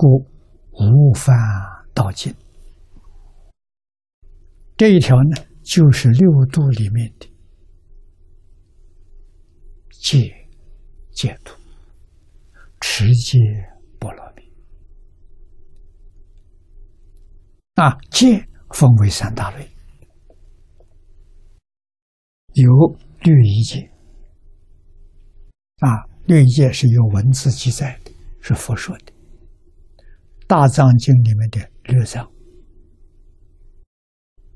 故无犯道尽。这一条呢，就是六度里面的戒戒度，持戒波罗蜜。啊，戒分为三大类，有律仪戒。啊，律仪戒是有文字记载的，是佛说的，《大藏经》里面的六藏。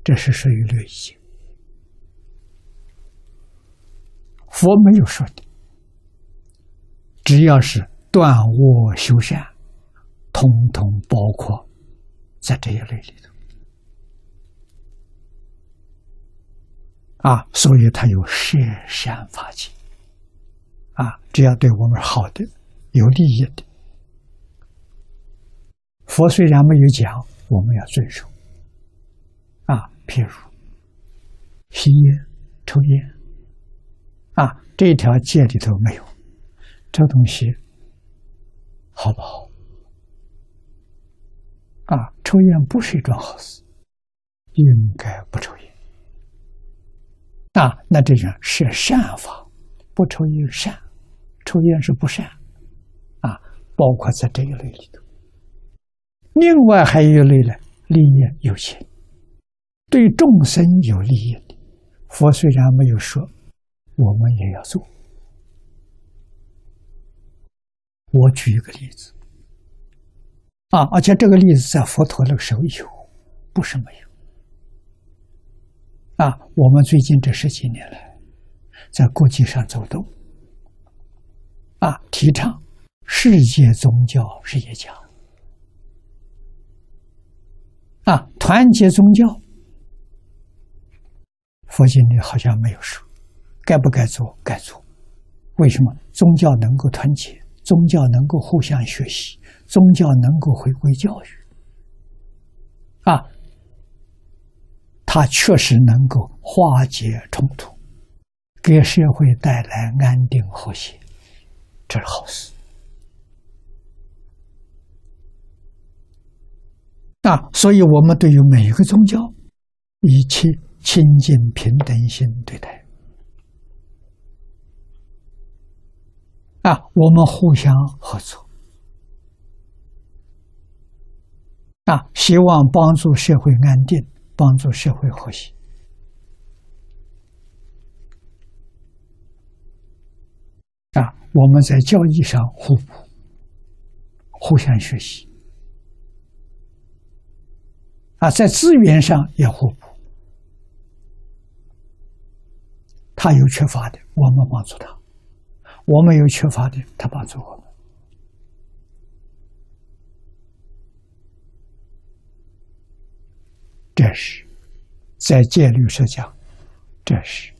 这是属于律仪，佛没有说的。只要是断恶修善，通通包括在这一类里头。啊，所以他有摄善法界。啊，只要对我们好的、有利益的，佛虽然没有讲，我们要遵守。啊譬如吸烟、抽烟，啊，这一条戒里头没有，这东西好不好？啊，抽烟不是一桩好事，应该不抽烟。啊，那这种是善法，不抽烟善，抽烟是不善，啊，包括在这一类里头。另外还有一类呢，利益有情。对众生有利益的，佛虽然没有说，我们也要做。我举一个例子，啊，而且这个例子在佛陀那时候有，不是没有。啊，我们最近这十几年来，在国际上走动，啊，提倡世界宗教是一家，啊，团结宗教。佛经里好像没有说，该不该做？该做。为什么？宗教能够团结，宗教能够互相学习，宗教能够回归教育。啊，它确实能够化解冲突，给社会带来安定和谐，这是好事。啊，所以我们对于每一个宗教，一切。亲近平等心对待啊，我们互相合作啊，希望帮助社会安定，帮助社会和谐啊。我们在教育上互补，互相学习啊，在资源上也互补。他有缺乏的，我们帮助他；我们有缺乏的，他帮助我们。这是在戒律上讲，这是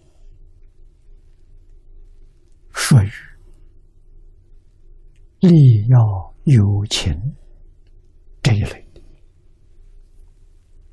属于利要有情这一类。